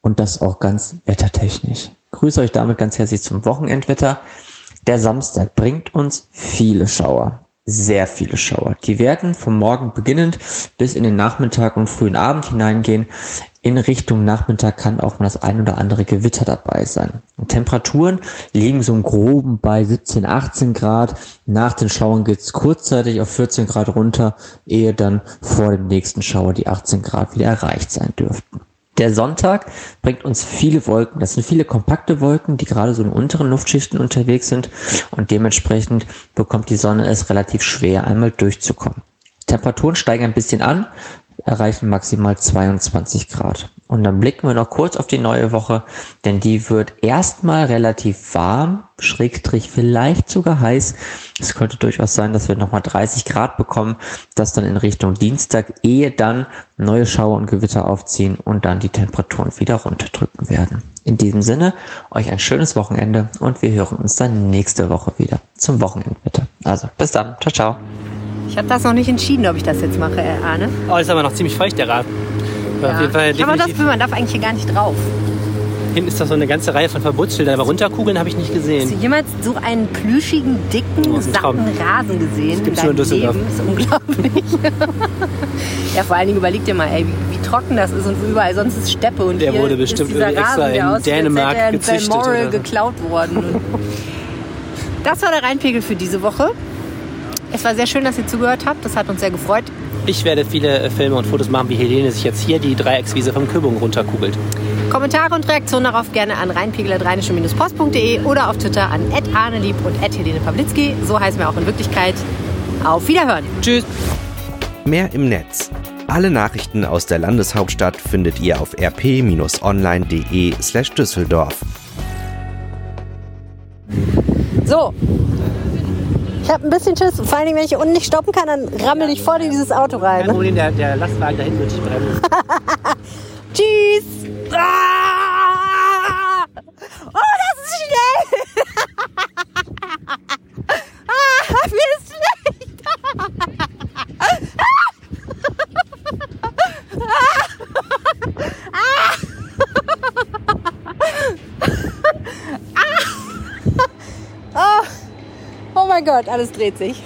und das auch ganz wettertechnisch. Ich grüße euch damit ganz herzlich zum Wochenendwetter. Der Samstag bringt uns viele Schauer, sehr viele Schauer. Die werden vom Morgen beginnend bis in den Nachmittag und frühen Abend hineingehen. In Richtung Nachmittag kann auch mal das ein oder andere Gewitter dabei sein. Temperaturen liegen so im Groben bei 17, 18 Grad. Nach den Schauern geht's kurzzeitig auf 14 Grad runter, ehe dann vor dem nächsten Schauer die 18 Grad wieder erreicht sein dürften. Der Sonntag bringt uns viele Wolken. Das sind viele kompakte Wolken, die gerade so in unteren Luftschichten unterwegs sind und dementsprechend bekommt die Sonne es relativ schwer, einmal durchzukommen. Temperaturen steigen ein bisschen an, erreichen maximal 22 Grad. Und dann blicken wir noch kurz auf die neue Woche, denn die wird erstmal relativ warm, schrägstrich vielleicht sogar heiß. Es könnte durchaus sein, dass wir nochmal 30 Grad bekommen, das dann in Richtung Dienstag, ehe dann neue Schauer und Gewitter aufziehen und dann die Temperaturen wieder runterdrücken werden. In diesem Sinne, euch ein schönes Wochenende und wir hören uns dann nächste Woche wieder zum Wochenendwetter. Also bis dann, ciao, ciao. Ich habe das noch nicht entschieden, ob ich das jetzt mache, äh, Arne. Oh, ist aber noch ziemlich feucht, der Rasen. Aber habe auch das. Gefühl, man darf eigentlich hier gar nicht drauf. Hinten ist doch so eine ganze Reihe von Verbotsschildern, aber runterkugeln habe ich nicht Hast du gesehen. jemals so einen plüschigen, dicken, Oh, satten Rasen gesehen in gibt's nur deinem in. Leben? Das ist unglaublich. ja, vor allen Dingen überleg dir mal, ey, wie, wie trocken das ist und wo überall sonst ist Steppe. Und Der hier wurde bestimmt ist extra Rasen, der in aussieht, Dänemark hätte er in gezüchtet Balmoral geklaut worden. das war der Rheinpegel für diese Woche. Es war sehr schön, dass ihr zugehört habt. Das hat uns sehr gefreut. Ich werde viele äh, Filme und Fotos machen, wie Helene sich jetzt hier die Dreieckswiese vom Köbung runterkugelt. Kommentare und Reaktionen darauf gerne an rheinpegel.rheinische-post.de oder auf Twitter an @arnelieb und @helene Pawlitzki. So heißen wir auch in Wirklichkeit. Auf Wiederhören. Tschüss. Mehr im Netz. Alle Nachrichten aus der Landeshauptstadt findet ihr auf rp-online.de slash Düsseldorf. So. Ich habe ein bisschen Schiss. Vor allen Dingen, wenn ich unten nicht stoppen kann, dann rammel ich voll in dieses Auto rein. Kein Problem, der, der Lastwagen da hinten wird sich bremsen. Tschüss. Ah! Oh, das ist schnell. ah, mir ist schlecht. Gott, alles dreht sich.